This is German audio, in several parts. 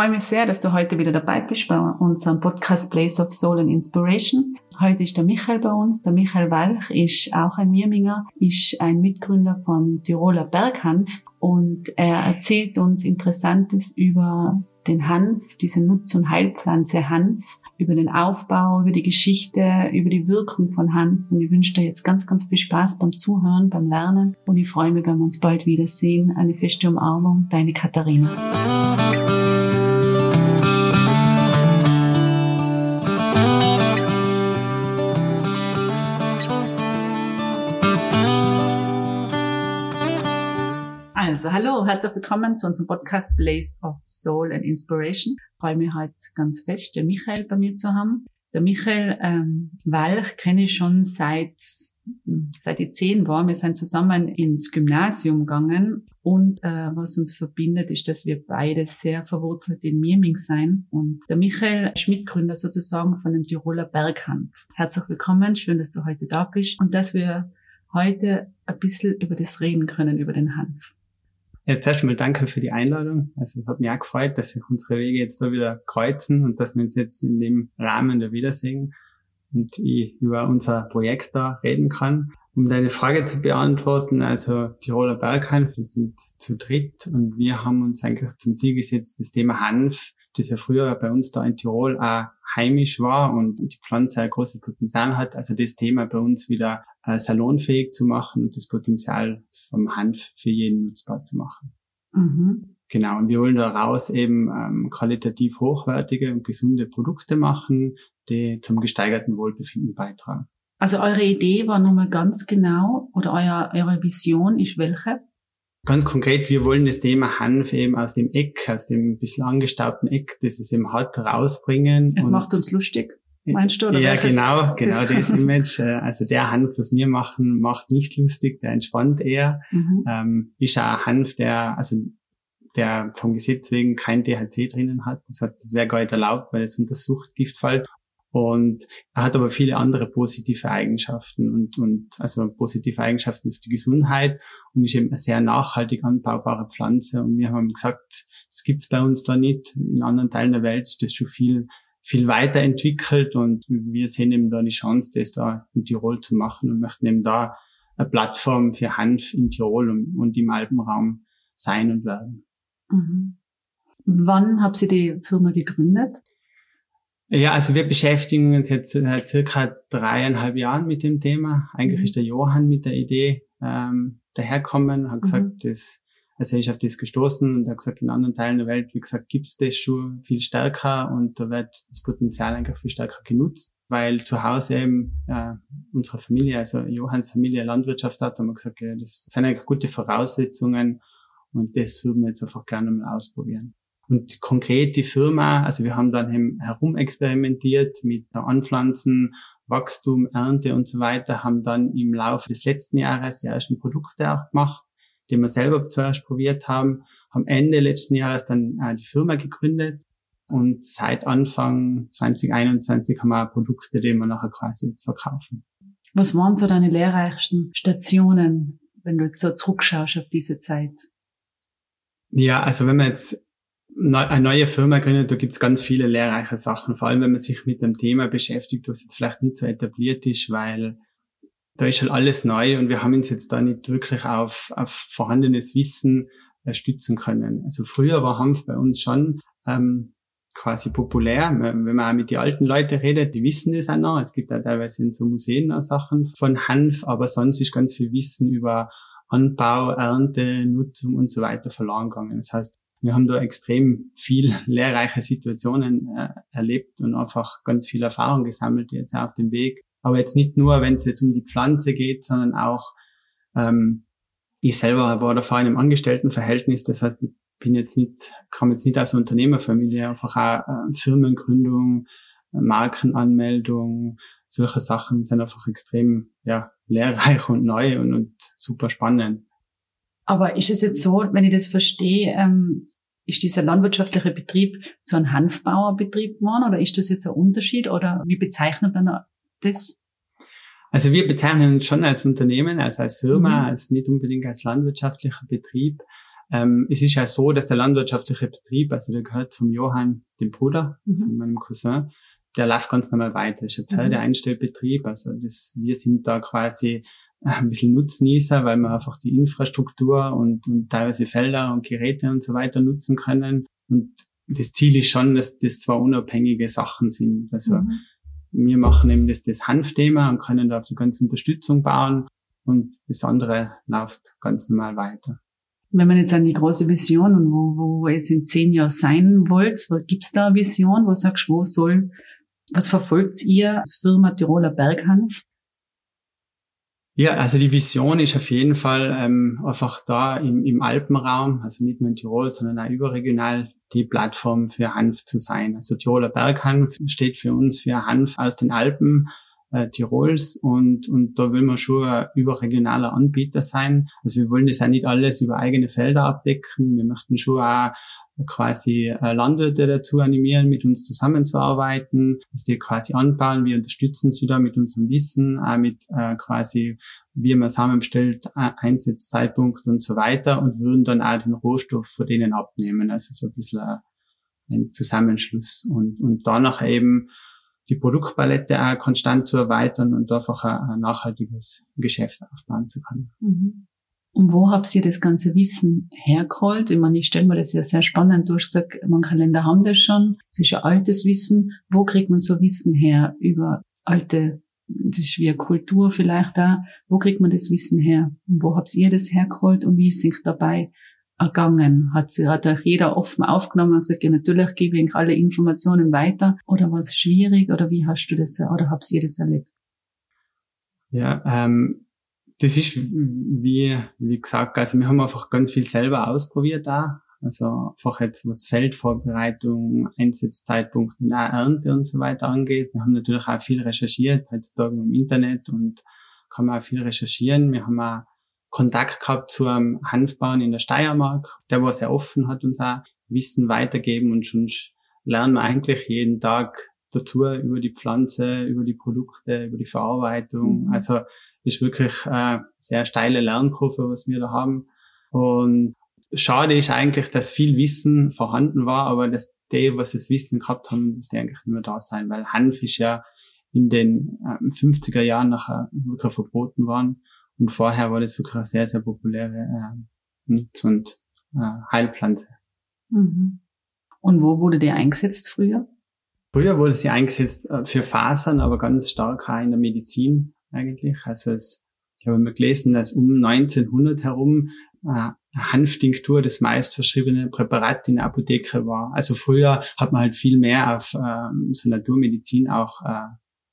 freue mich sehr, dass du heute wieder dabei bist bei unserem Podcast Place of Soul and Inspiration. Heute ist der Michael bei uns. Der Michael Walch ist auch ein Mirminger, ist ein Mitgründer vom Tiroler Berghanf und er erzählt uns Interessantes über den Hanf, diese Nutz- und Heilpflanze Hanf, über den Aufbau, über die Geschichte, über die Wirkung von Hanf. Und ich wünsche dir jetzt ganz, ganz viel Spaß beim Zuhören, beim Lernen. Und ich freue mich, wenn wir uns bald wiedersehen. Eine feste Umarmung, deine Katharina. Also, hallo, herzlich willkommen zu unserem Podcast Blaze of Soul and Inspiration. Ich freue mich heute ganz fest, den Michael bei mir zu haben. Der Michael ähm, Walch kenne ich schon seit hm, seit ich zehn war. Wir sind zusammen ins Gymnasium gegangen und äh, was uns verbindet, ist, dass wir beide sehr verwurzelt in Mirming sein. Und der Michael ist Mitgründer sozusagen von dem Tiroler Berghanf. Herzlich willkommen, schön, dass du heute da bist und dass wir heute ein bisschen über das reden können, über den Hanf. Jetzt erstmal danke für die Einladung. Also es hat mich auch gefreut, dass sich unsere Wege jetzt da wieder kreuzen und dass wir uns jetzt in dem Rahmen da wiedersehen und ich über unser Projekt da reden kann. Um deine Frage zu beantworten, also Tiroler Berghanf, wir sind zu dritt und wir haben uns eigentlich zum Ziel gesetzt, das Thema Hanf, das ja früher bei uns da in Tirol auch heimisch war und die Pflanze ein großes Potenzial hat, also das Thema bei uns wieder äh, salonfähig zu machen und das Potenzial vom Hanf für jeden nutzbar zu machen. Mhm. Genau, und wir wollen daraus eben ähm, qualitativ hochwertige und gesunde Produkte machen, die zum gesteigerten Wohlbefinden beitragen. Also eure Idee war nochmal ganz genau oder euer, eure Vision ist welche? Ganz konkret, wir wollen das Thema Hanf eben aus dem Eck, aus dem bisschen angestaubten Eck, das es eben hat, rausbringen. Es macht uns lustig. Meinst du? Oder ja, genau, genau das, das Image. Äh, also der Hanf, was wir machen, macht nicht lustig, der entspannt eher. Mhm. Ähm, ist auch ein Hanf, der, also der vom Gesetz wegen kein THC drinnen hat. Das heißt, das wäre gar nicht erlaubt, weil es unter Suchtgift fällt. Und er hat aber viele andere positive Eigenschaften und, und also positive Eigenschaften für die Gesundheit und ist eben eine sehr nachhaltig anbaubare Pflanze. Und wir haben gesagt, das gibt's bei uns da nicht. In anderen Teilen der Welt ist das schon viel, viel weiterentwickelt und wir sehen eben da die Chance, das da in Tirol zu machen und möchten eben da eine Plattform für Hanf in Tirol und, und im Alpenraum sein und werden. Mhm. Wann habt ihr die Firma gegründet? Ja, also wir beschäftigen uns jetzt seit circa dreieinhalb Jahren mit dem Thema. Eigentlich mhm. ist der Johann mit der Idee ähm, daherkommen, hat gesagt, mhm. das, also er ist gestoßen und hat gesagt, in anderen Teilen der Welt, wie gesagt, gibt's das schon viel stärker und da wird das Potenzial einfach viel stärker genutzt, weil zu Hause eben äh, unsere Familie, also Johanns Familie Landwirtschaft hat, haben wir gesagt, ja, das sind eigentlich gute Voraussetzungen und das würden wir jetzt einfach gerne mal ausprobieren. Und konkret die Firma, also wir haben dann herumexperimentiert mit Anpflanzen, Wachstum, Ernte und so weiter, haben dann im Laufe des letzten Jahres die ersten Produkte auch gemacht, die wir selber zuerst probiert haben, haben Ende letzten Jahres dann äh, die Firma gegründet und seit Anfang 2021 haben wir Produkte, die wir nachher quasi jetzt verkaufen. Was waren so deine lehrreichsten Stationen, wenn du jetzt so zurückschaust auf diese Zeit? Ja, also wenn man jetzt eine neue Firma gründet, da gibt's ganz viele lehrreiche Sachen, vor allem wenn man sich mit einem Thema beschäftigt, was jetzt vielleicht nicht so etabliert ist, weil da ist halt alles neu und wir haben uns jetzt da nicht wirklich auf, auf vorhandenes Wissen äh, stützen können. Also früher war Hanf bei uns schon ähm, quasi populär. Wenn man auch mit den alten Leuten redet, die wissen das auch noch. Es gibt auch teilweise in so Museen auch Sachen von Hanf, aber sonst ist ganz viel Wissen über Anbau, Ernte, Nutzung und so weiter verloren gegangen. Das heißt, wir haben da extrem viel lehrreiche Situationen äh, erlebt und einfach ganz viel Erfahrung gesammelt jetzt auf dem Weg. Aber jetzt nicht nur, wenn es jetzt um die Pflanze geht, sondern auch, ähm, ich selber war da vor einem Angestelltenverhältnis, das heißt, ich bin jetzt nicht, kam jetzt nicht aus Unternehmerfamilie, einfach auch äh, Firmengründung, Markenanmeldung, solche Sachen sind einfach extrem ja, lehrreich und neu und, und super spannend. Aber ist es jetzt so, wenn ich das verstehe, ähm, ist dieser landwirtschaftliche Betrieb so ein Hanfbauerbetrieb geworden oder ist das jetzt ein Unterschied oder wie bezeichnet man das? Also wir bezeichnen uns schon als Unternehmen, also als Firma, mhm. als nicht unbedingt als landwirtschaftlicher Betrieb. Ähm, es ist ja so, dass der landwirtschaftliche Betrieb, also der gehört vom Johann, dem Bruder, mhm. also meinem Cousin, der läuft ganz normal weiter. Das ist ein Pferdeeinstellbetrieb, mhm. also das, wir sind da quasi ein bisschen Nutznießer, weil wir einfach die Infrastruktur und, und teilweise Felder und Geräte und so weiter nutzen können. Und das Ziel ist schon, dass das zwei unabhängige Sachen sind. Also mhm. Wir machen eben das, das Hanfthema und können da auf die ganze Unterstützung bauen und das andere läuft ganz normal weiter. Wenn man jetzt an die große Vision und wo, wo es in zehn Jahren sein wollt, gibt's da eine Vision, wo sagst, wo soll, was verfolgt ihr als Firma Tiroler Berghanf? Ja, also die Vision ist auf jeden Fall ähm, einfach da im, im Alpenraum, also nicht nur in Tirol, sondern auch überregional die Plattform für Hanf zu sein. Also Tiroler Berghanf steht für uns für Hanf aus den Alpen äh, Tirols und, und da will man schon ein überregionaler Anbieter sein. Also wir wollen das ja nicht alles über eigene Felder abdecken. Wir möchten schon auch quasi äh, Landwirte dazu animieren, mit uns zusammenzuarbeiten, dass die quasi anbauen, wir unterstützen sie da mit unserem Wissen, auch mit äh, quasi, wie man zusammenstellt, äh, Einsatzzeitpunkt und so weiter und würden dann auch den Rohstoff von denen abnehmen. Also so ein bisschen ein Zusammenschluss und, und danach eben die Produktpalette auch konstant zu erweitern und einfach ein, nachhaltiges Geschäft aufbauen zu können. Mhm. Und wo habt ihr das ganze Wissen hergeholt? Ich meine, ich stelle mir das ja sehr spannend durch. Ich sag, manche Länder haben das schon. Es ist ja altes Wissen. Wo kriegt man so Wissen her über alte, das ist wie eine Kultur vielleicht da. Wo kriegt man das Wissen her? Und wo habt ihr das hergeholt und wie ist es dabei ergangen? Hat, sie, hat euch jeder offen aufgenommen und gesagt, ja, natürlich gebe ich alle Informationen weiter? Oder war es schwierig? Oder wie hast du das, oder habt ihr das erlebt? Ja, ähm, das ist wie, wie gesagt, also wir haben einfach ganz viel selber ausprobiert da. Also einfach jetzt was Feldvorbereitung, Einsatzzeitpunkt und auch Ernte und so weiter angeht. Wir haben natürlich auch viel recherchiert, heutzutage im Internet und kann man auch viel recherchieren. Wir haben auch Kontakt gehabt zu einem Hanfbauern in der Steiermark, der war sehr offen, hat uns auch Wissen weitergeben und schon lernen wir eigentlich jeden Tag dazu über die Pflanze, über die Produkte, über die Verarbeitung. Mhm. Also ist wirklich äh, sehr steile Lernkurve, was wir da haben. Und schade ist eigentlich, dass viel Wissen vorhanden war, aber dass die, was das Wissen gehabt haben, dass die eigentlich nicht mehr da sein, weil Hanf ist ja in den äh, 50er Jahren nachher wirklich verboten worden. Und vorher war das wirklich eine sehr, sehr populäre äh, Nutz- und äh, Heilpflanze. Mhm. Und wo wurde der eingesetzt früher? Früher wurde sie eingesetzt äh, für Fasern, aber ganz stark auch in der Medizin eigentlich. Also es, ich habe mal gelesen, dass um 1900 herum äh, Hanftinktur das meist verschriebene Präparat in der Apotheke war. Also früher hat man halt viel mehr auf ähm, so Naturmedizin auch äh,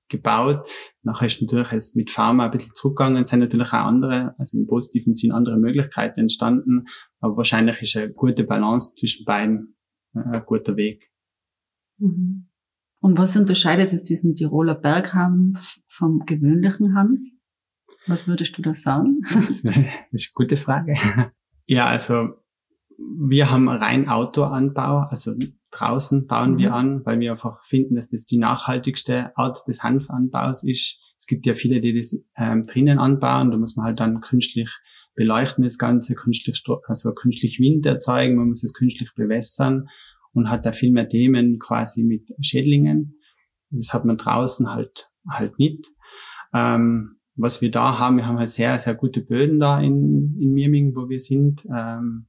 gebaut. Nachher ist natürlich jetzt mit Pharma ein bisschen zurückgegangen. Es sind natürlich auch andere, also im positiven Sinn andere Möglichkeiten entstanden. Aber wahrscheinlich ist eine gute Balance zwischen beiden äh, ein guter Weg. Mhm. Und was unterscheidet jetzt diesen Tiroler Berghanf vom gewöhnlichen Hanf? Was würdest du da sagen? das ist eine gute Frage. Ja, also wir haben rein Outdoor-Anbau, also draußen bauen mhm. wir an, weil wir einfach finden, dass das die nachhaltigste Art des Hanfanbaus ist. Es gibt ja viele, die das ähm, drinnen anbauen, da muss man halt dann künstlich beleuchten das Ganze, künstlich, also künstlich Wind erzeugen, man muss es künstlich bewässern und hat da viel mehr Themen quasi mit Schädlingen. Das hat man draußen halt halt nicht. Ähm, was wir da haben, wir haben halt sehr, sehr gute Böden da in, in Mirming, wo wir sind. Ähm,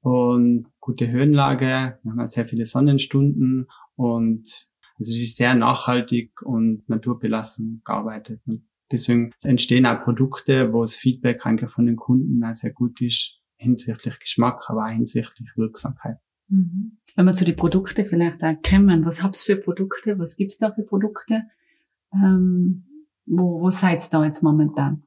und gute Höhenlage, wir haben halt sehr viele Sonnenstunden und also es ist sehr nachhaltig und naturbelassen gearbeitet. Und deswegen entstehen auch Produkte, wo das Feedback eigentlich von den Kunden auch sehr gut ist, hinsichtlich Geschmack, aber auch hinsichtlich Wirksamkeit. Mhm. Wenn wir zu den Produkten vielleicht auch kommen, was hab's für Produkte, was gibt's da für Produkte? Ähm, wo, wo seid ihr da jetzt momentan?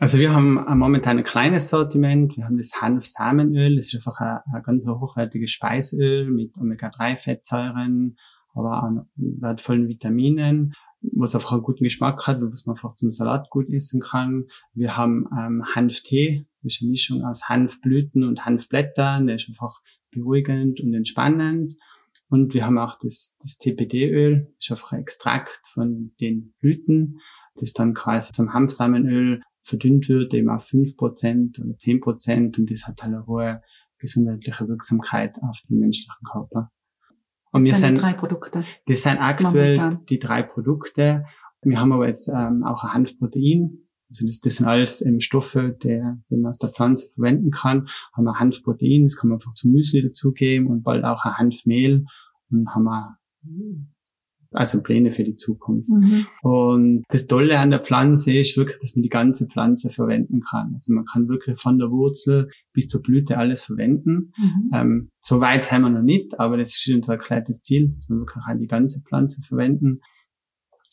Also wir haben momentan ein kleines Sortiment. Wir haben das Hanf-Samenöl. Das ist einfach ein, ein ganz hochwertiges Speiseöl mit Omega-3-Fettsäuren, aber auch wertvollen Vitaminen, was einfach einen guten Geschmack hat, was man einfach zum Salat gut essen kann. Wir haben ähm, Hanftee. Das ist eine Mischung aus Hanfblüten und Hanfblättern. Der ist einfach beruhigend und entspannend. Und wir haben auch das, das CBD-Öl, das ist einfach ein Extrakt von den Blüten, das dann quasi zum Hanfsamenöl verdünnt wird, eben auf fünf Prozent oder zehn Prozent und das hat halt eine hohe gesundheitliche Wirksamkeit auf den menschlichen Körper. Und das sind die drei Produkte. Das sind aktuell Momentan. die drei Produkte. Wir haben aber jetzt ähm, auch ein Hanfprotein. Also das, das sind alles ähm, Stoffe, der, wenn man aus der Pflanze verwenden kann, haben wir Hanfprotein, das kann man einfach zum Müsli dazugeben und bald auch ein Hanfmehl und haben wir also Pläne für die Zukunft. Mhm. Und das Tolle an der Pflanze ist wirklich, dass man die ganze Pflanze verwenden kann. Also man kann wirklich von der Wurzel bis zur Blüte alles verwenden. Mhm. Ähm, so weit sind wir noch nicht, aber das ist unser erklärtes Ziel, dass wir wirklich auch die ganze Pflanze verwenden.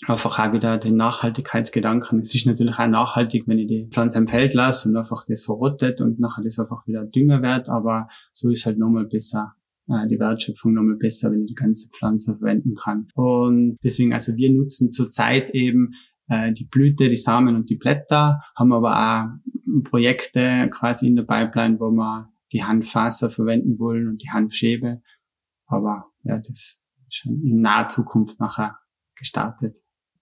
Einfach auch wieder den Nachhaltigkeitsgedanken. Es ist natürlich auch nachhaltig, wenn ich die Pflanze im Feld lasse und einfach das verrottet und nachher das einfach wieder Dünger wird, aber so ist halt nochmal besser äh, die Wertschöpfung nochmal besser, wenn ich die ganze Pflanze verwenden kann. Und deswegen, also wir nutzen zurzeit eben äh, die Blüte, die Samen und die Blätter, haben aber auch Projekte quasi in der Pipeline, wo wir die Handfaser verwenden wollen und die Handschäbe. Aber ja, das ist schon in naher Zukunft nachher gestartet.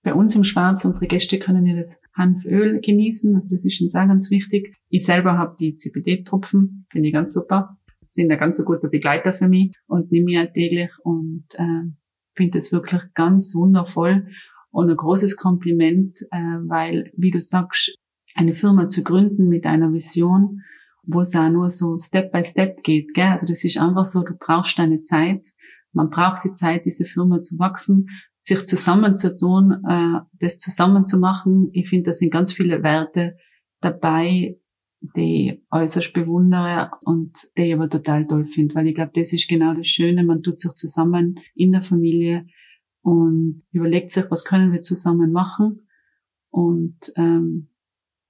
Bei uns im Schwarz, unsere Gäste können ja das Hanföl genießen, also das ist schon sehr ganz wichtig. Ich selber habe die CBD-Tropfen, finde ich ganz super sind ein ganz guter Begleiter für mich und nehme ich täglich und äh, finde es wirklich ganz wundervoll und ein großes Kompliment, äh, weil, wie du sagst, eine Firma zu gründen mit einer Vision, wo es auch nur so Step by Step geht. Gell? Also das ist einfach so, du brauchst deine Zeit. Man braucht die Zeit, diese Firma zu wachsen, sich zusammenzutun, äh, das zusammenzumachen. Ich finde, da sind ganz viele Werte dabei, die äußerst bewundere und die ich aber total toll finde, weil ich glaube, das ist genau das Schöne. Man tut sich zusammen in der Familie und überlegt sich, was können wir zusammen machen und ähm,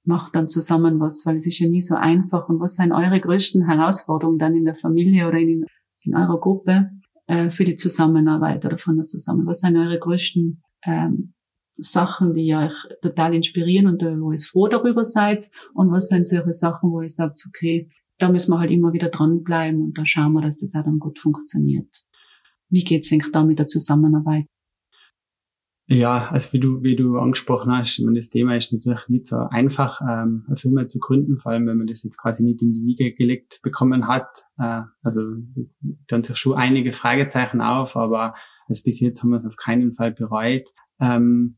macht dann zusammen was, weil es ist ja nie so einfach. Und was sind eure größten Herausforderungen dann in der Familie oder in, in eurer Gruppe äh, für die Zusammenarbeit oder von der Zusammenarbeit? Was sind eure größten ähm, Sachen, die euch total inspirieren und wo ihr froh darüber seid? Und was sind solche Sachen, wo ihr sagt, okay, da müssen wir halt immer wieder dranbleiben und da schauen wir, dass das auch dann gut funktioniert. Wie geht's eigentlich da mit der Zusammenarbeit? Ja, also wie du, wie du angesprochen hast, ich meine, das Thema ist natürlich nicht so einfach, ähm, eine Firma zu gründen, vor allem wenn man das jetzt quasi nicht in die Wiege gelegt bekommen hat. Äh, also dann sich schon einige Fragezeichen auf, aber also bis jetzt haben wir es auf keinen Fall bereut. Ähm,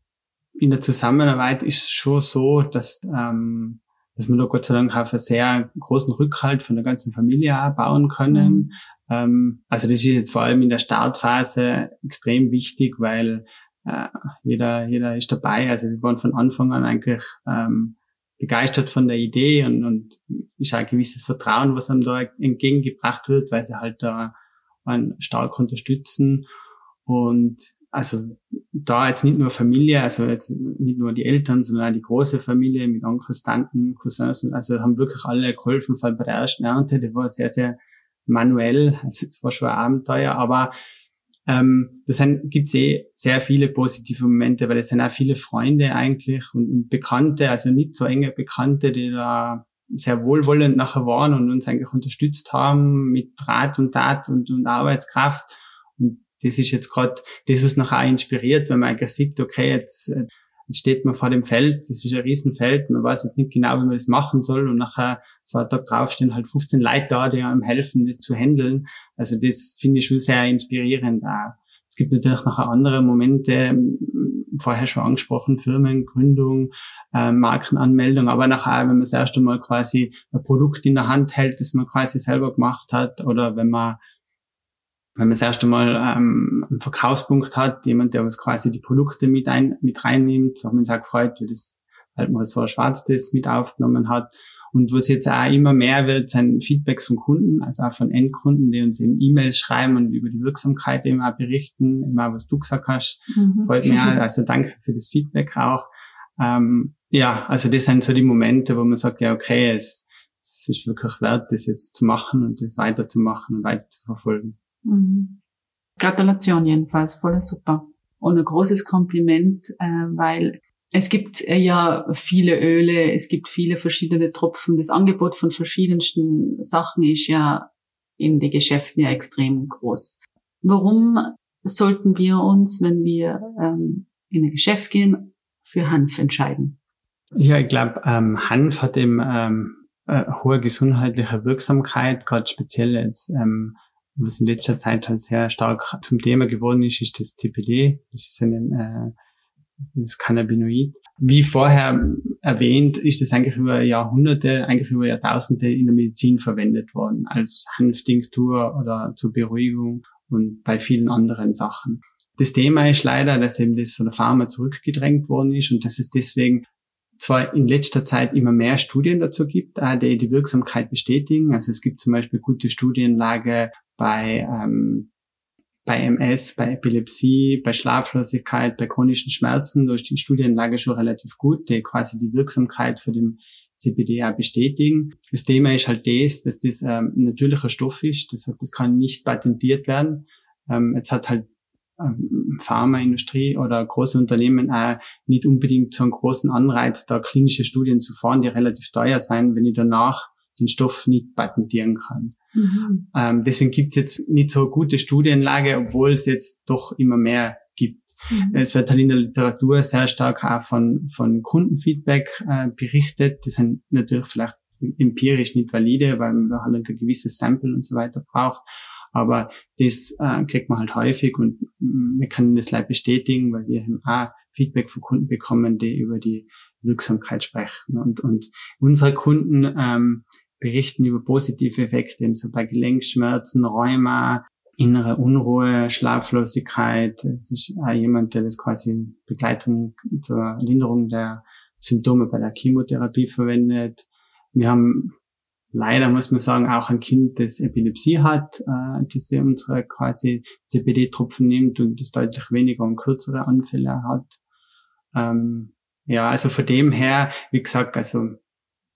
in der Zusammenarbeit ist schon so, dass, ähm, dass wir da Gott sei Dank auf einen sehr großen Rückhalt von der ganzen Familie auch bauen können. Mhm. Ähm, also das ist jetzt vor allem in der Startphase extrem wichtig, weil äh, jeder, jeder ist dabei. Also wir waren von Anfang an eigentlich ähm, begeistert von der Idee und, und ist ein gewisses Vertrauen, was einem da entgegengebracht wird, weil sie halt da einen stark unterstützen. Und also da jetzt nicht nur Familie, also jetzt nicht nur die Eltern, sondern auch die große Familie mit Onkels, Tanten, Cousins, und also haben wirklich alle geholfen, vor allem bei der ersten Ernte, die war sehr, sehr manuell, also es war schon ein Abenteuer, aber ähm, das gibt's eh sehr viele positive Momente, weil es sind auch viele Freunde eigentlich und, und Bekannte, also nicht so enge Bekannte, die da sehr wohlwollend nachher waren und uns eigentlich unterstützt haben mit Rat und Tat und, und Arbeitskraft. Und das ist jetzt gerade das, was nachher auch inspiriert, wenn man eigentlich sieht, okay, jetzt, äh, jetzt steht man vor dem Feld, das ist ein Riesenfeld, man weiß jetzt nicht genau, wie man das machen soll und nachher zwei Tage drauf stehen halt 15 Leute da, die einem helfen, das zu handeln. Also das finde ich schon sehr inspirierend auch. Es gibt natürlich nachher andere Momente, vorher schon angesprochen, Firmengründung, äh, Markenanmeldung, aber nachher, wenn man das erste Mal quasi ein Produkt in der Hand hält, das man quasi selber gemacht hat, oder wenn man wenn man das erste Mal ähm, einen Verkaufspunkt hat, jemand, der was quasi die Produkte mit, ein, mit reinnimmt, so haben wir uns auch gefreut, wie das halt mal so ein Schwarzes mit aufgenommen hat. Und was jetzt auch immer mehr wird, sind Feedbacks von Kunden, also auch von Endkunden, die uns eben E-Mails schreiben und über die Wirksamkeit eben auch berichten, immer was du gesagt hast. Mhm. Freut mich auch. Also danke für das Feedback auch. Ähm, ja, also das sind so die Momente, wo man sagt, ja, okay, es, es ist wirklich wert, das jetzt zu machen und das weiterzumachen und weiter zu verfolgen. Mhm. Gratulation jedenfalls, voll super. Und ein großes Kompliment, äh, weil es gibt äh, ja viele Öle, es gibt viele verschiedene Tropfen. Das Angebot von verschiedensten Sachen ist ja in den Geschäften ja extrem groß. Warum sollten wir uns, wenn wir ähm, in ein Geschäft gehen, für Hanf entscheiden? Ja, ich glaube, ähm, Hanf hat eben ähm, äh, hohe gesundheitliche Wirksamkeit, gerade speziell jetzt, ähm, was in letzter Zeit halt sehr stark zum Thema geworden ist, ist das CPD. Das ist eine, äh, das Cannabinoid. Wie vorher erwähnt, ist es eigentlich über Jahrhunderte, eigentlich über Jahrtausende in der Medizin verwendet worden, als Hanftinktur oder zur Beruhigung und bei vielen anderen Sachen. Das Thema ist leider, dass eben das von der Pharma zurückgedrängt worden ist und dass es deswegen zwar in letzter Zeit immer mehr Studien dazu gibt, die die Wirksamkeit bestätigen. Also es gibt zum Beispiel gute Studienlage bei ähm, bei MS, bei Epilepsie, bei Schlaflosigkeit, bei chronischen Schmerzen, ist die Studienlage schon relativ gut, die quasi die Wirksamkeit für den CBD auch bestätigen. Das Thema ist halt das, dass das ähm, ein natürlicher Stoff ist, das heißt, das kann nicht patentiert werden. Ähm, jetzt hat halt Pharmaindustrie oder große Unternehmen auch nicht unbedingt so einen großen Anreiz, da klinische Studien zu fahren, die relativ teuer sein, wenn ich danach den Stoff nicht patentieren kann. Mhm. Ähm, deswegen gibt es jetzt nicht so gute Studienlage, obwohl es jetzt doch immer mehr gibt. Mhm. Es wird halt in der Literatur sehr stark auch von, von Kundenfeedback äh, berichtet. Das sind natürlich vielleicht empirisch nicht valide, weil man halt ein gewisses Sample und so weiter braucht. Aber das äh, kriegt man halt häufig und mm, wir können das leider bestätigen, weil wir eben auch Feedback von Kunden bekommen, die über die Wirksamkeit sprechen. Und, und unsere Kunden ähm, berichten über positive Effekte, eben so bei Gelenkschmerzen, Rheuma, innere Unruhe, Schlaflosigkeit. Es ist auch jemand, der das quasi in Begleitung zur Linderung der Symptome bei der Chemotherapie verwendet. Wir haben leider, muss man sagen, auch ein Kind, das Epilepsie hat, äh, das unsere quasi CBD-Tropfen nimmt und das deutlich weniger und kürzere Anfälle hat. Ähm, ja, also von dem her, wie gesagt, also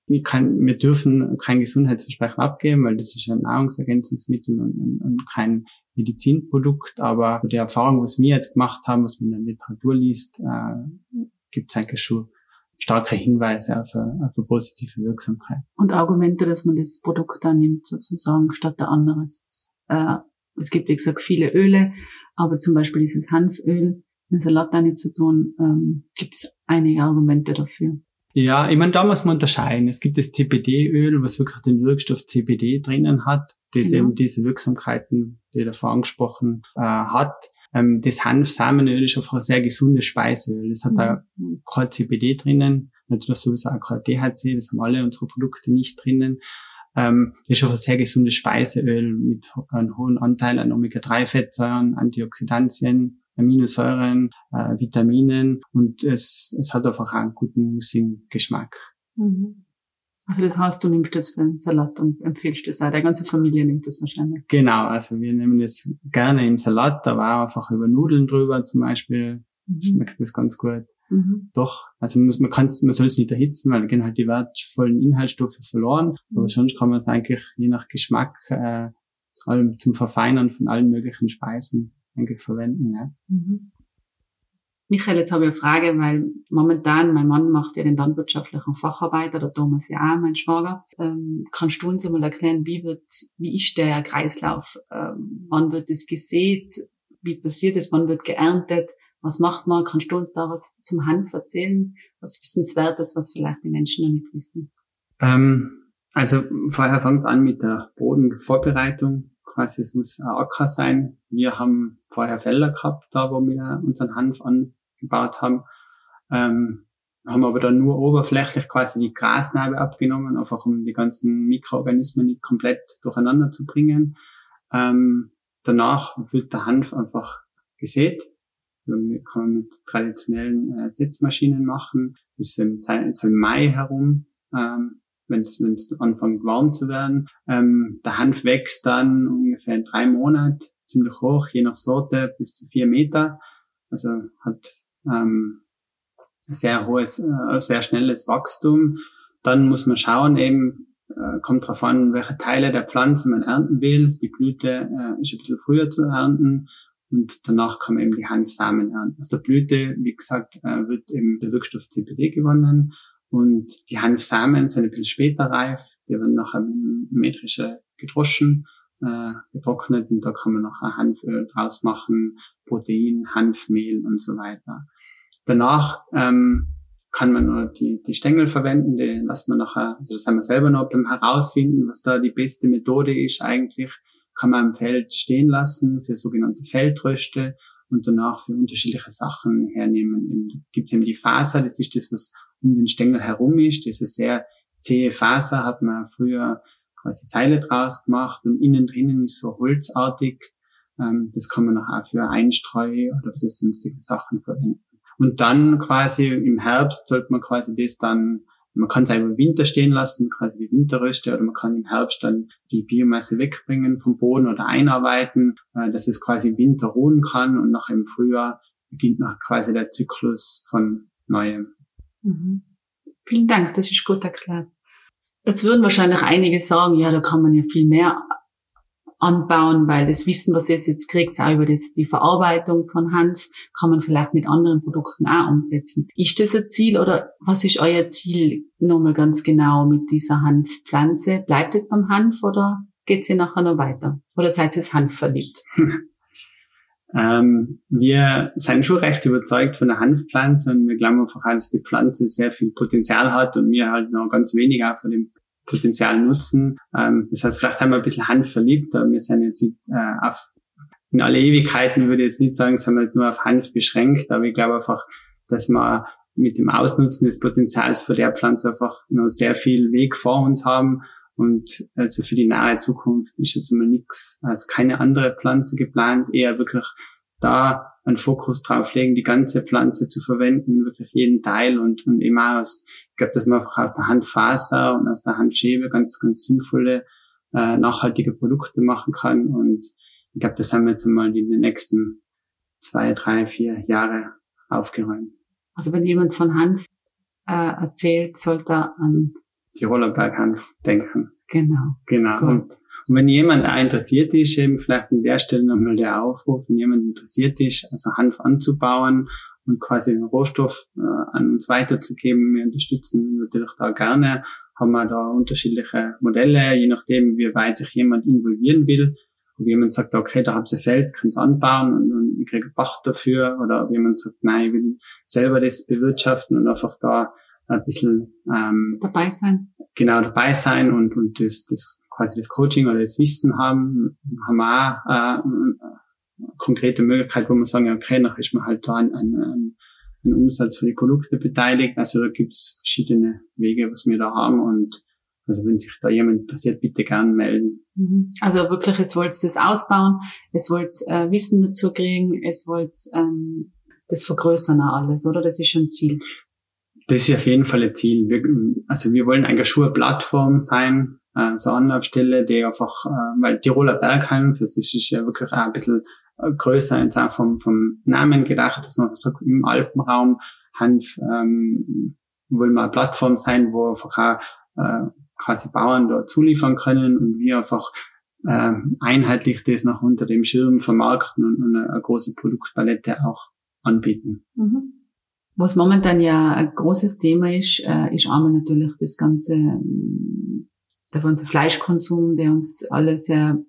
wir, kann, wir dürfen kein Gesundheitsversprechen abgeben, weil das ist ein Nahrungsergänzungsmittel und, und, und kein Medizinprodukt. Aber die Erfahrung, was wir jetzt gemacht haben, was man in der Literatur liest, äh, gibt es eigentlich schon starke Hinweise auf eine, auf eine positive Wirksamkeit. Und Argumente, dass man das Produkt dann nimmt, sozusagen, statt der anderes. Äh, es gibt, wie gesagt, viele Öle, aber zum Beispiel dieses Hanföl, den Salat da nicht zu tun, ähm, gibt es einige Argumente dafür. Ja, ich meine, da muss man unterscheiden. Es gibt das CBD-Öl, was wirklich den Wirkstoff CBD drinnen hat, das genau. eben diese Wirksamkeiten, die davor angesprochen äh, hat. Ähm, das Hanfsamenöl ist einfach ein sehr gesundes Speiseöl. Es hat mhm. auch kein CBD drinnen, natürlich sowieso auch kein THC, das haben alle unsere Produkte nicht drinnen. Ähm, ist auch ein sehr gesundes Speiseöl mit einem hohen Anteil an Omega-3-Fettsäuren, Antioxidantien, Aminosäuren, äh, Vitaminen und es, es hat einfach einen guten Geschmack. Mhm. Also das heißt, du nimmst das für einen Salat und empfiehlst das auch. Der ganze Familie nimmt das wahrscheinlich. Genau, also wir nehmen das gerne im Salat, da war einfach über Nudeln drüber zum Beispiel. Mhm. Schmeckt das ganz gut. Mhm. Doch, also man, man, kann's, man soll es nicht erhitzen, weil da gehen halt die wertvollen Inhaltsstoffe verloren. Mhm. Aber sonst kann man es eigentlich je nach Geschmack äh, zum Verfeinern von allen möglichen Speisen eigentlich verwenden. Ja. Mhm. Michael, jetzt habe ich eine Frage, weil momentan mein Mann macht ja den landwirtschaftlichen Facharbeiter, der Thomas ja auch, mein Schwager. Ähm, kannst du uns einmal erklären, wie wird, wie ist der Kreislauf? Ähm, wann wird es gesät? Wie passiert es? Wann wird geerntet? Was macht man? Kannst du uns da was zum Hanf erzählen? Was Wissenswertes, was vielleicht die Menschen noch nicht wissen? Ähm, also vorher fängt an mit der Bodenvorbereitung quasi, es muss ein Acker sein. Wir haben vorher Felder gehabt, da wo wir unseren Hanf angebaut haben. Ähm, haben aber dann nur oberflächlich quasi die Grasnarbe abgenommen, einfach um die ganzen Mikroorganismen nicht komplett durcheinander zu bringen. Ähm, danach wird der Hanf einfach gesät. Also, kann man mit traditionellen äh, Setzmaschinen machen, bis im, so im Mai herum. Ähm, wenn es anfängt warm zu werden. Ähm, der Hanf wächst dann ungefähr in drei Monaten ziemlich hoch, je nach Sorte bis zu vier Meter. Also hat ähm, sehr hohes, äh, sehr schnelles Wachstum. Dann muss man schauen, eben äh, kommt drauf an, welche Teile der Pflanze man ernten will. Die Blüte äh, ist ein bisschen früher zu ernten und danach kann man eben die Hanfsamen ernten. Aus der Blüte, wie gesagt, äh, wird eben der Wirkstoff CBD gewonnen und die Hanfsamen sind ein bisschen später reif. Die werden nachher metrische gedroschen, äh, getrocknet und da kann man nachher Hanföl draus machen, Protein, Hanfmehl und so weiter. Danach ähm, kann man nur die, die Stängel verwenden, die lassen wir nachher, also das haben wir selber noch beim Herausfinden, was da die beste Methode ist eigentlich, kann man im Feld stehen lassen für sogenannte Feldröste und danach für unterschiedliche Sachen hernehmen. Gibt es eben die Faser, das ist das, was um den Stängel herum ist, diese sehr zähe Faser hat man früher quasi Seile draus gemacht und innen drinnen ist so holzartig. Ähm, das kann man nachher für Einstreu oder für sonstige Sachen verwenden. Und dann quasi im Herbst sollte man quasi das dann, man kann es einfach im Winter stehen lassen, quasi die Winterröste, oder man kann im Herbst dann die Biomasse wegbringen vom Boden oder einarbeiten, äh, dass es quasi im Winter ruhen kann und nach im Frühjahr beginnt nach quasi der Zyklus von Neuem. Mhm. Vielen Dank, das ist gut erklärt. Jetzt würden wahrscheinlich einige sagen, ja, da kann man ja viel mehr anbauen, weil das Wissen, was ihr jetzt kriegt, auch über das, die Verarbeitung von Hanf, kann man vielleicht mit anderen Produkten auch umsetzen. Ist das ein Ziel oder was ist euer Ziel nochmal ganz genau mit dieser Hanfpflanze? Bleibt es beim Hanf oder geht sie nachher noch weiter? Oder seid ihr Hanf verliebt? ähm, wir sind schon recht überzeugt von der Hanfpflanze und wir glauben einfach auch, dass die Pflanze sehr viel Potenzial hat und wir halt noch ganz wenig auch von dem Potenzial nutzen. Ähm, das heißt, vielleicht sind wir ein bisschen Hanf verliebt, aber wir sind jetzt äh, auf, in alle Ewigkeiten würde ich jetzt nicht sagen, sind wir jetzt nur auf Hanf beschränkt, aber ich glaube einfach, dass wir mit dem Ausnutzen des Potenzials für der Pflanze einfach noch sehr viel Weg vor uns haben. Und also für die nahe Zukunft ist jetzt mal nichts, also keine andere Pflanze geplant, eher wirklich da einen Fokus drauf legen, die ganze Pflanze zu verwenden, wirklich jeden Teil und, und immer aus, ich glaube, dass man einfach aus der Handfaser und aus der Handschäbe ganz, ganz sinnvolle, äh, nachhaltige Produkte machen kann. Und ich glaube, das haben wir jetzt einmal in den nächsten zwei, drei, vier Jahre aufgeräumt. Also wenn jemand von Hanf äh, erzählt, sollte er an Tiroler Berghanf denken. Genau. Genau. Und und wenn jemand auch interessiert ist, eben vielleicht an der Stelle nochmal der Aufruf, wenn jemand interessiert ist, also Hanf anzubauen und quasi den Rohstoff äh, an uns weiterzugeben, wir unterstützen natürlich da gerne, haben wir da unterschiedliche Modelle, je nachdem, wie weit sich jemand involvieren will. Ob jemand sagt, okay, da habt ihr Feld, könnt anbauen und, und ich kriege Bach dafür, oder ob jemand sagt, nein, ich will selber das bewirtschaften und einfach da ein bisschen ähm, dabei sein. Genau, dabei sein und, und das, das quasi das Coaching oder das Wissen haben, haben wir auch äh, eine konkrete Möglichkeit, wo man sagen, okay, nachher ist man halt da an, an, an Umsatz für die Produkte beteiligt. Also da gibt's verschiedene Wege, was wir da haben und also wenn sich da jemand interessiert, bitte gern melden. Mhm. Also wirklich, es wollt das ausbauen, es wollt äh, Wissen dazu kriegen, es wollt ähm, das vergrößern alles, oder? Das ist schon ein Ziel. Das ist auf jeden Fall ein Ziel. Wir, also wir wollen eigentlich schon eine Plattform sein, äh, so Anlaufstelle, die einfach, äh, weil Tiroler Berghanf, das ist, ist ja wirklich auch ein bisschen äh, größer jetzt auch vom, vom Namen gedacht, dass man sagt, im Alpenraum Hanf ähm, wollen wir eine Plattform sein, wo einfach auch äh, quasi Bauern da zuliefern können und wir einfach äh, einheitlich das noch unter dem Schirm vermarkten und, und eine, eine große Produktpalette auch anbieten. Mhm. Was momentan ja ein großes Thema ist, äh, ist einmal natürlich das ganze der ganze Fleischkonsum, der uns alle sehr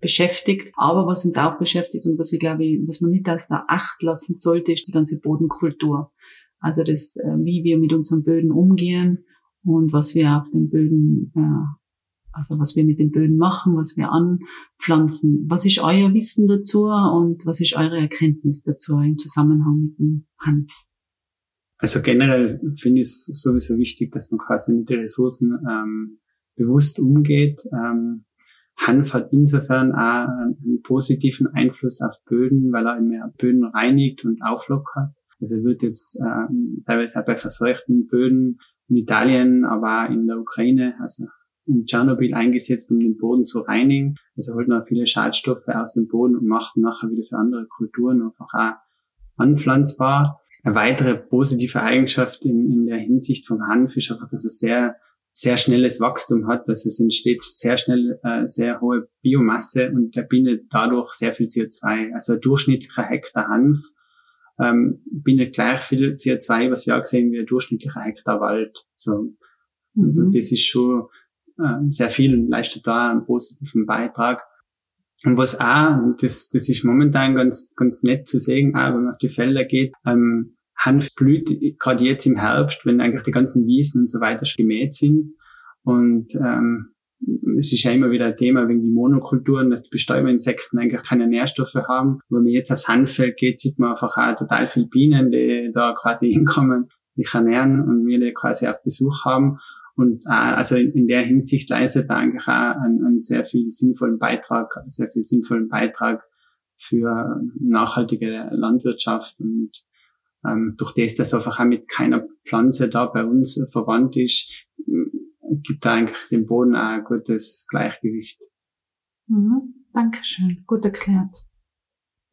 beschäftigt. Aber was uns auch beschäftigt und was wir, glaube ich, was man nicht aus der Acht lassen sollte, ist die ganze Bodenkultur. Also das, äh, wie wir mit unseren Böden umgehen und was wir auf den Böden, äh, also was wir mit den Böden machen, was wir anpflanzen. Was ist euer Wissen dazu und was ist eure Erkenntnis dazu im Zusammenhang mit dem Hanf? Also generell finde ich es sowieso wichtig, dass man quasi mit den Ressourcen ähm, bewusst umgeht. Ähm, Hanf hat insofern auch einen positiven Einfluss auf Böden, weil er mehr Böden reinigt und auflockert. Also wird jetzt ähm, teilweise auch bei verseuchten Böden in Italien, aber auch in der Ukraine, also in Tschernobyl eingesetzt, um den Boden zu reinigen. Also holt man viele Schadstoffe aus dem Boden und macht nachher wieder für andere Kulturen einfach auch anpflanzbar. Eine weitere positive Eigenschaft in, in der Hinsicht vom Hanf ist einfach, dass es sehr sehr schnelles Wachstum hat. Also es entsteht sehr schnell äh, sehr hohe Biomasse und der bindet dadurch sehr viel CO2. Also ein durchschnittlicher Hektar Hanf ähm, bindet gleich viel CO2 übers Jahr gesehen wie ein durchschnittlicher Hektar Wald. So, mhm. und das ist schon äh, sehr viel und leistet da einen positiven Beitrag. Und was auch, und das, das ist momentan ganz, ganz nett zu sehen, auch wenn man auf die Felder geht, ähm, Hanf blüht gerade jetzt im Herbst, wenn eigentlich die ganzen Wiesen und so weiter gemäht sind. Und ähm, es ist ja immer wieder ein Thema wegen die Monokulturen, dass die Bestäuberinsekten eigentlich keine Nährstoffe haben. Wenn man jetzt aufs Hanffeld geht, sieht man einfach auch total viele Bienen, die da quasi hinkommen, sich ernähren und wir die quasi auf Besuch haben. Und äh, also in der Hinsicht leistet er eigentlich auch einen, einen sehr viel sinnvollen Beitrag, sehr viel sinnvollen Beitrag für nachhaltige Landwirtschaft und ähm, durch das, dass einfach auch mit keiner Pflanze da bei uns verwandt ist, gibt da eigentlich dem Boden auch ein gutes Gleichgewicht. Mhm. Dankeschön, gut erklärt.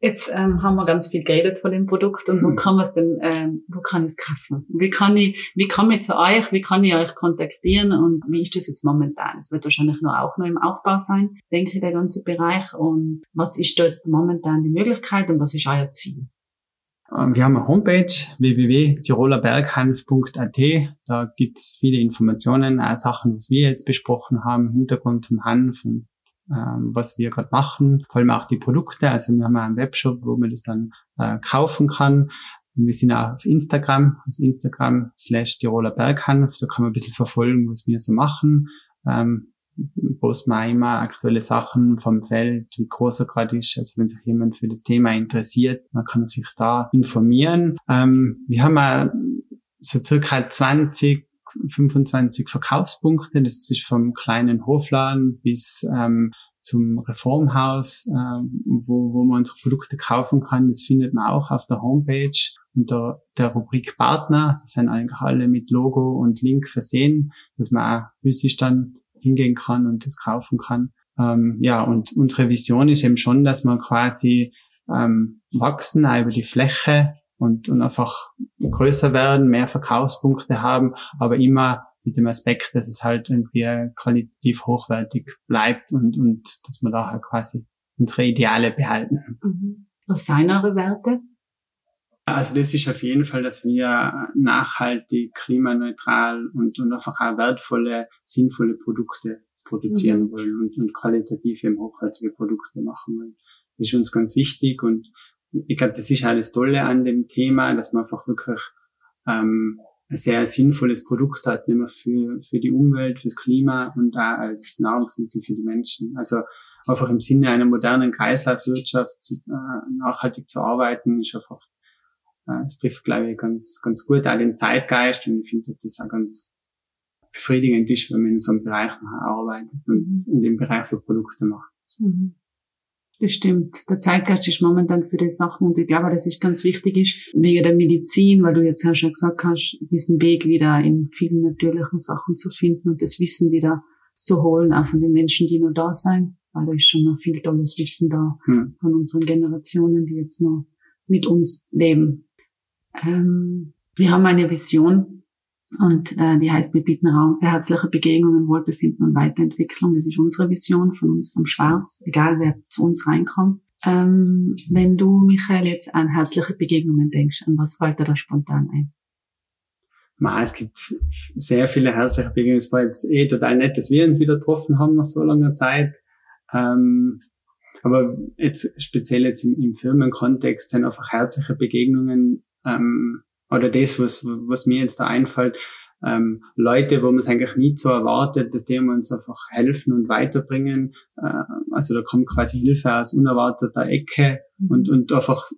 Jetzt ähm, haben wir ganz viel geredet von dem Produkt und wo hm. kann man es denn, ähm, wo kann ich es kaufen? Wie kann ich, wie komme ich zu euch? Wie kann ich euch kontaktieren? Und wie ist das jetzt momentan? Es wird wahrscheinlich noch auch noch im Aufbau sein, denke ich, der ganze Bereich. Und was ist da jetzt momentan die Möglichkeit und was ist euer Ziel? Ähm, wir haben eine Homepage www.tirolerberghanf.at. Da gibt's viele Informationen, auch Sachen, was wir jetzt besprochen haben, Hintergrund zum Hanf und ähm, was wir gerade machen, vor allem auch die Produkte. Also wir haben einen Webshop, wo man das dann äh, kaufen kann. Und wir sind auch auf Instagram, also Instagram slash Tiroler Berghanf. Da kann man ein bisschen verfolgen, was wir so machen. Ähm, posten wir immer aktuelle Sachen vom Feld, wie groß er gerade ist. Also wenn sich jemand für das Thema interessiert, dann kann sich da informieren. Ähm, wir haben auch so circa 20 25 Verkaufspunkte. Das ist vom kleinen Hofladen bis ähm, zum Reformhaus, ähm, wo, wo man unsere Produkte kaufen kann. Das findet man auch auf der Homepage unter der Rubrik Partner. Das sind eigentlich alle mit Logo und Link versehen, dass man auch physisch dann hingehen kann und das kaufen kann. Ähm, ja, und unsere Vision ist eben schon, dass man quasi ähm, wachsen über die Fläche und, und einfach größer werden, mehr Verkaufspunkte haben, aber immer mit dem Aspekt, dass es halt irgendwie qualitativ hochwertig bleibt und, und dass wir da halt quasi unsere Ideale behalten. Mhm. Was seien eure Werte? Also das ist auf jeden Fall, dass wir nachhaltig, klimaneutral und, und einfach auch wertvolle, sinnvolle Produkte produzieren mhm. wollen und, und qualitative, hochwertige Produkte machen wollen. Das ist uns ganz wichtig und ich glaube, das ist alles Tolle an dem Thema, dass man einfach wirklich ähm, ein sehr sinnvolles Produkt hat, nämlich für, für die Umwelt, fürs Klima und auch als Nahrungsmittel für die Menschen. Also einfach im Sinne einer modernen Kreislaufwirtschaft äh, nachhaltig zu arbeiten, ist einfach, es trifft, glaube ich, ganz, ganz gut auch den Zeitgeist und ich finde, dass das auch ganz befriedigend ist, wenn man in so einem Bereich arbeitet und in dem Bereich so Produkte macht. Mhm. Das stimmt. Der Zeitgeist ist momentan für die Sachen und ich glaube, dass es ganz wichtig ist, wegen der Medizin, weil du jetzt ja schon gesagt hast, diesen Weg wieder in vielen natürlichen Sachen zu finden und das Wissen wieder zu holen, auch von den Menschen, die noch da sind, weil da ist schon noch viel tolles Wissen da hm. von unseren Generationen, die jetzt noch mit uns leben. Ähm, wir haben eine Vision und äh, die heißt, wir bieten Raum für herzliche Begegnungen, Wohlbefinden und Weiterentwicklung. Das ist unsere Vision von uns vom Schwarz, egal wer zu uns reinkommt. Ähm, wenn du, Michael, jetzt an herzliche Begegnungen denkst, an was fällt dir da spontan ein? Ma, es gibt sehr viele herzliche Begegnungen. Es war jetzt eh total nett, dass wir uns wieder getroffen haben nach so langer Zeit. Ähm, aber jetzt speziell jetzt im, im Firmenkontext sind einfach herzliche Begegnungen ähm, oder das, was, was mir jetzt da einfällt, ähm, Leute, wo man es eigentlich nie so erwartet, dass die uns einfach helfen und weiterbringen. Äh, also da kommt quasi Hilfe aus unerwarteter Ecke mhm. und, und einfach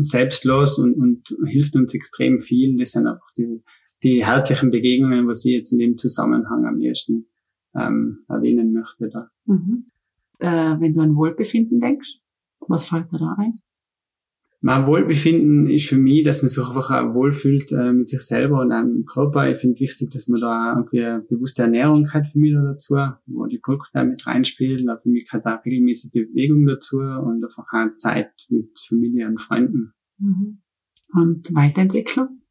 selbstlos und, und hilft uns extrem viel. Das sind einfach die, die herzlichen Begegnungen, was ich jetzt in dem Zusammenhang am ersten ähm, erwähnen möchte. Da. Mhm. Äh, wenn du an Wohlbefinden denkst, was fällt dir da ein? Mein Wohlbefinden ist für mich, dass man sich einfach auch wohlfühlt äh, mit sich selber und einem Körper. Ich finde wichtig, dass man da irgendwie eine bewusste Ernährung hat für mich da dazu, wo die Produkte mit reinspielen. Für mich hat auch regelmäßige Bewegung dazu und einfach auch Zeit mit Familie und Freunden. Mhm. Und Weiterentwicklung?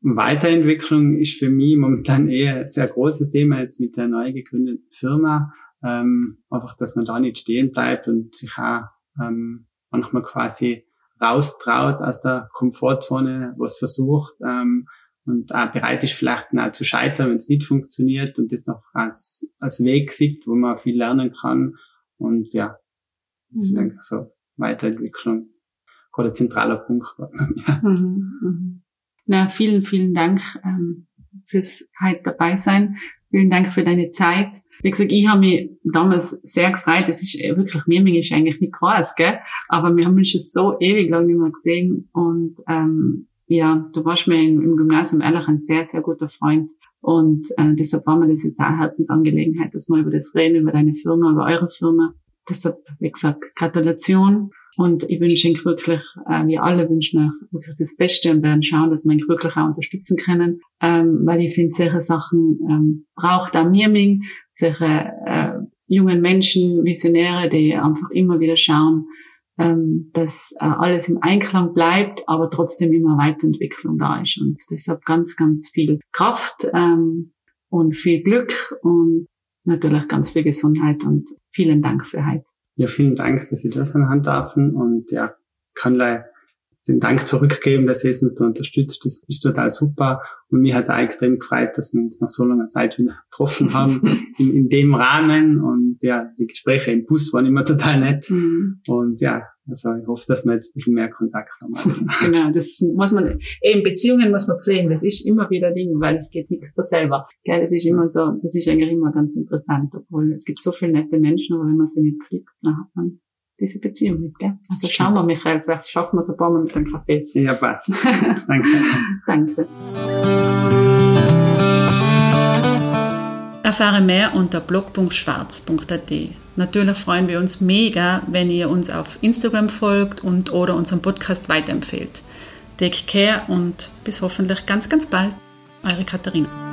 Weiterentwicklung ist für mich momentan eher ein sehr großes Thema jetzt mit der neu gegründeten Firma. Ähm, einfach, dass man da nicht stehen bleibt und sich auch ähm, manchmal quasi raustraut aus der Komfortzone, was versucht ähm, und auch bereit ist, vielleicht auch zu scheitern, wenn es nicht funktioniert und das noch als, als Weg sieht, wo man viel lernen kann. Und ja, das ist mhm. eigentlich so Weiterentwicklung oder zentraler Punkt. Mhm, mhm. Na, vielen, vielen Dank ähm, fürs heute dabei sein. Vielen Dank für deine Zeit. Wie gesagt, ich habe mich damals sehr gefreut. Das ist wirklich, mir ist eigentlich nicht groß, gell? Aber wir haben uns schon so ewig lang nicht mehr gesehen. Und ähm, ja, du warst mir im, im Gymnasium ehrlich ein sehr, sehr guter Freund. Und äh, deshalb war mir das jetzt auch Herzensangelegenheit, dass wir über das reden, über deine Firma, über eure Firma. Deshalb, wie gesagt, Gratulation. Und ich wünsche Ihnen wirklich, äh, wir alle wünschen euch wirklich das Beste und werden schauen, dass wir ihn wirklich auch unterstützen können. Ähm, weil ich finde, solche Sachen ähm, braucht auch Mirming, solche äh, jungen Menschen, Visionäre, die einfach immer wieder schauen, ähm, dass äh, alles im Einklang bleibt, aber trotzdem immer Weiterentwicklung da ist. Und deshalb ganz, ganz viel Kraft ähm, und viel Glück und natürlich ganz viel Gesundheit und vielen Dank für heute. Ja, vielen Dank, dass Sie das anhand dürfen und ja, kann leider den Dank zurückgeben, dass ihr es uns da unterstützt. Das ist total super. Und mir hat es auch extrem gefreut, dass wir uns nach so langer Zeit wieder getroffen haben in, in dem Rahmen. Und ja, die Gespräche im Bus waren immer total nett. Mhm. Und ja, also ich hoffe, dass wir jetzt ein bisschen mehr Kontakt haben. genau, das muss man, eben Beziehungen muss man pflegen. Das ist immer wieder Ding, weil es geht nichts für selber. Ja, das ist immer so, das ist eigentlich immer ganz interessant, obwohl es gibt so viele nette Menschen, aber wenn man sie nicht pflegt, dann hat man diese Beziehung mit, gell? Also schauen wir, Michael, vielleicht schaffen wir es ein paar Mal mit dem Kaffee. Ja, passt. Danke. Danke. Erfahre mehr unter blog.schwarz.at. Natürlich freuen wir uns mega, wenn ihr uns auf Instagram folgt und oder unseren Podcast weiterempfehlt. Take care und bis hoffentlich ganz, ganz bald. Eure Katharina.